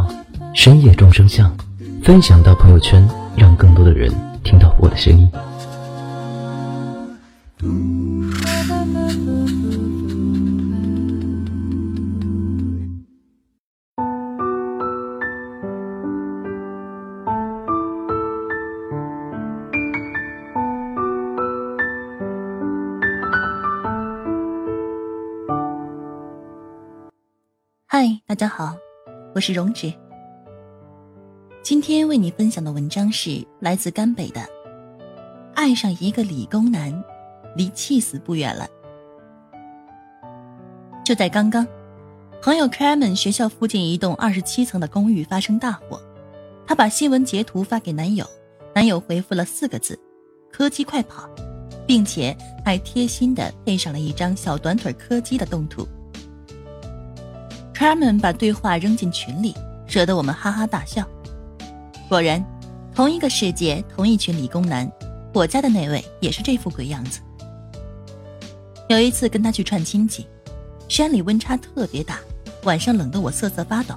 “深夜众生相”，分享到朋友圈，让更多的人听到我的声音。嗨，大家好，我是荣止。今天为你分享的文章是来自甘北的《爱上一个理工男，离气死不远了》。就在刚刚，朋友 c a m e n 学校附近一栋二十七层的公寓发生大火，她把新闻截图发给男友，男友回复了四个字：“柯基快跑”，并且还贴心的配上了一张小短腿柯基的动图。Carmen 把对话扔进群里，惹得我们哈哈大笑。果然，同一个世界，同一群理工男，我家的那位也是这副鬼样子。有一次跟他去串亲戚，山里温差特别大，晚上冷得我瑟瑟发抖。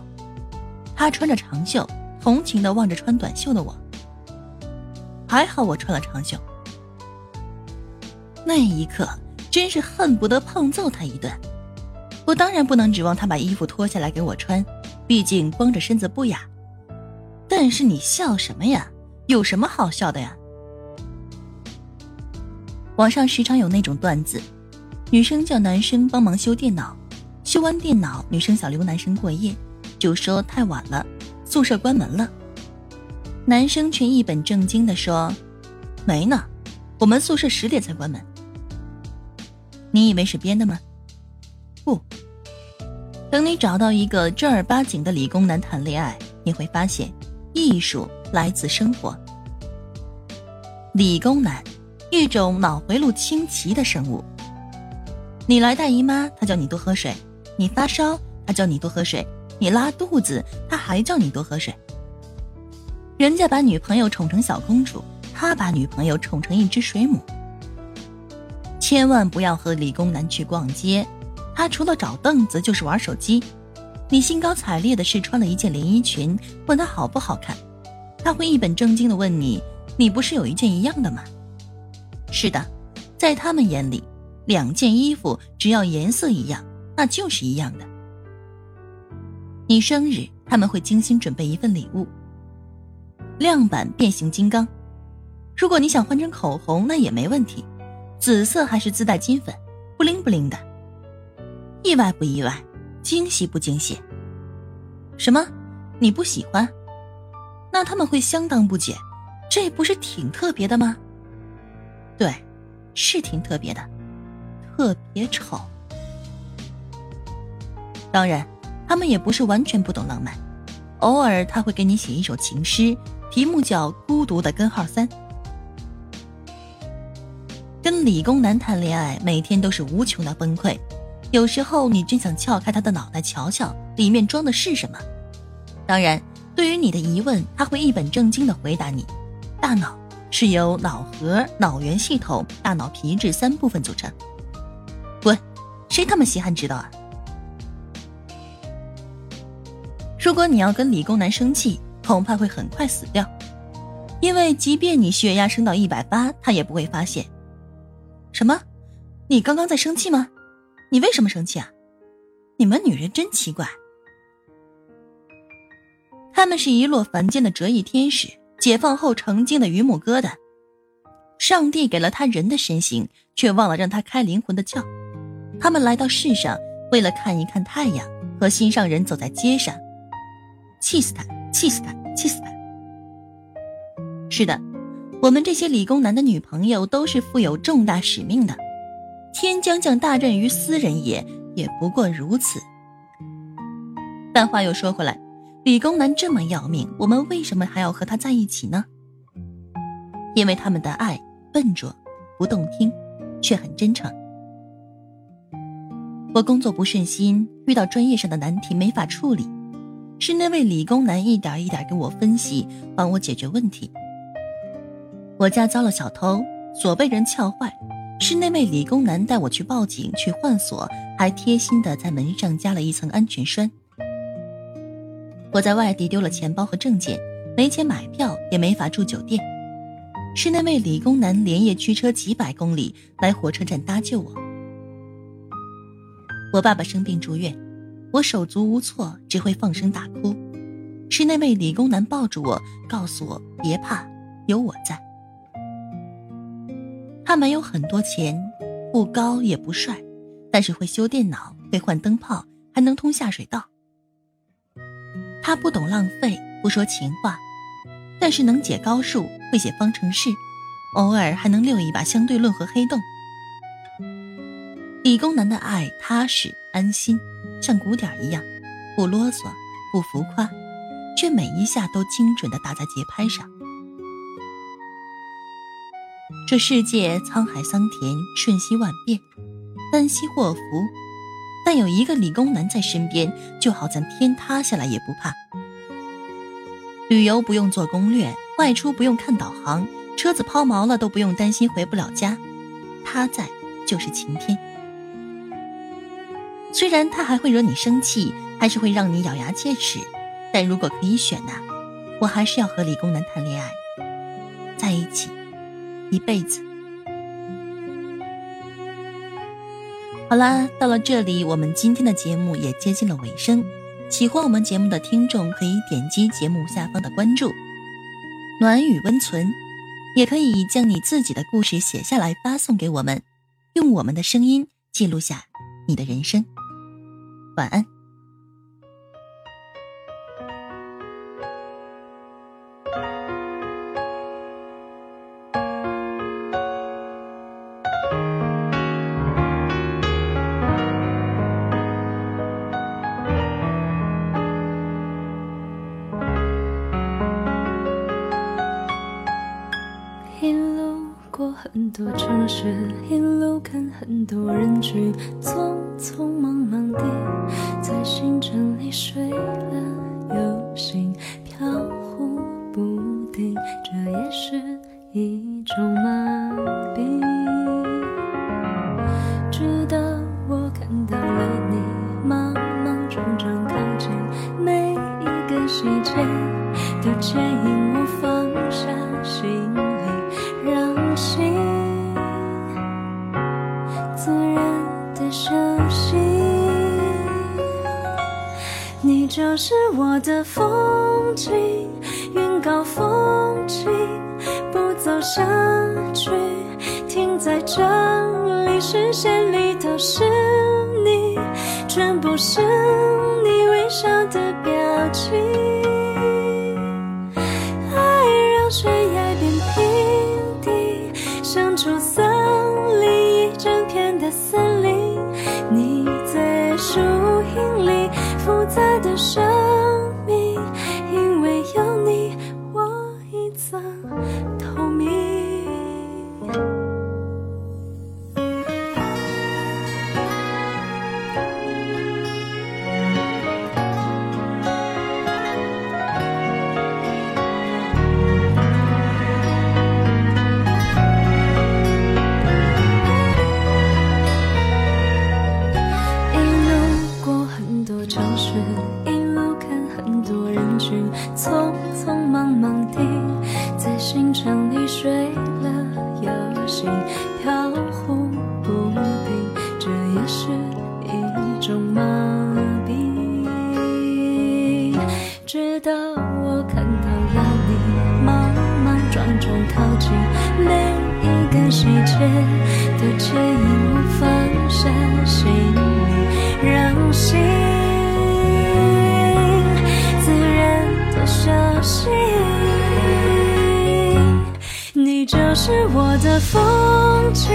他穿着长袖，同情地望着穿短袖的我。还好我穿了长袖。那一刻，真是恨不得胖揍他一顿。我当然不能指望他把衣服脱下来给我穿，毕竟光着身子不雅。但是你笑什么呀？有什么好笑的呀？网上时常有那种段子：女生叫男生帮忙修电脑，修完电脑，女生想留男生过夜，就说太晚了，宿舍关门了。男生却一本正经地说：“没呢，我们宿舍十点才关门。”你以为是编的吗？不，等你找到一个正儿八经的理工男谈恋爱，你会发现，艺术来自生活。理工男，一种脑回路清奇的生物。你来大姨妈，他叫你多喝水；你发烧，他叫你多喝水；你拉肚子，他还叫你多喝水。人家把女朋友宠成小公主，他把女朋友宠成一只水母。千万不要和理工男去逛街。他除了找凳子就是玩手机，你兴高采烈的试穿了一件连衣裙，问他好不好看，他会一本正经的问你，你不是有一件一样的吗？是的，在他们眼里，两件衣服只要颜色一样，那就是一样的。你生日他们会精心准备一份礼物，亮版变形金刚，如果你想换成口红那也没问题，紫色还是自带金粉，不灵不灵的。意外不意外，惊喜不惊喜？什么？你不喜欢？那他们会相当不解，这不是挺特别的吗？对，是挺特别的，特别丑。当然，他们也不是完全不懂浪漫，偶尔他会给你写一首情诗，题目叫《孤独的根号三》。跟理工男谈恋爱，每天都是无穷的崩溃。有时候你真想撬开他的脑袋瞧瞧，里面装的是什么。当然，对于你的疑问，他会一本正经的回答你：大脑是由脑核、脑源系统、大脑皮质三部分组成。滚，谁他妈稀罕知道啊？如果你要跟理工男生气，恐怕会很快死掉，因为即便你血压升到一百八，他也不会发现。什么？你刚刚在生气吗？你为什么生气啊？你们女人真奇怪。他们是一落凡间的折翼天使，解放后成精的榆木疙瘩。上帝给了他人的身形，却忘了让他开灵魂的窍。他们来到世上，为了看一看太阳，和心上人走在街上。气死他！气死他！气死他！是的，我们这些理工男的女朋友都是负有重大使命的。天将降大任于斯人也，也不过如此。但话又说回来，理工男这么要命，我们为什么还要和他在一起呢？因为他们的爱笨拙、不动听，却很真诚。我工作不顺心，遇到专业上的难题没法处理，是那位理工男一点一点给我分析，帮我解决问题。我家遭了小偷，锁被人撬坏，是那位理工男带我去报警去换锁，还贴心的在门上加了一层安全栓。我在外地丢了钱包和证件，没钱买票，也没法住酒店。是那位理工男连夜驱车几百公里来火车站搭救我。我爸爸生病住院，我手足无措，只会放声大哭。是那位理工男抱住我，告诉我别怕，有我在。他没有很多钱，不高也不帅，但是会修电脑，会换灯泡，还能通下水道。他不懂浪费，不说情话，但是能解高数，会写方程式，偶尔还能溜一把相对论和黑洞。理工男的爱踏实安心，像鼓点一样，不啰嗦，不浮夸，却每一下都精准的打在节拍上。这世界沧海桑田，瞬息万变，旦夕祸福。但有一个理工男在身边，就好像天塌下来也不怕。旅游不用做攻略，外出不用看导航，车子抛锚了都不用担心回不了家，他在就是晴天。虽然他还会惹你生气，还是会让你咬牙切齿，但如果可以选呢，我还是要和理工男谈恋爱，在一起一辈子。好啦，到了这里，我们今天的节目也接近了尾声。喜欢我们节目的听众可以点击节目下方的关注“暖与温存”，也可以将你自己的故事写下来发送给我们，用我们的声音记录下你的人生。晚安。很多城市，一路看很多人群，匆匆忙忙地在星辰里睡了我的风景，云高风轻，不走下去，停在这里，视线里都是你，全部是你微笑的表情。爱让悬崖变平地，像出心自然的休息。你就是我的风景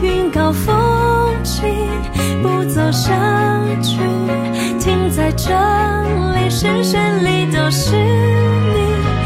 云高风清不走下去停在这里视线里都是你。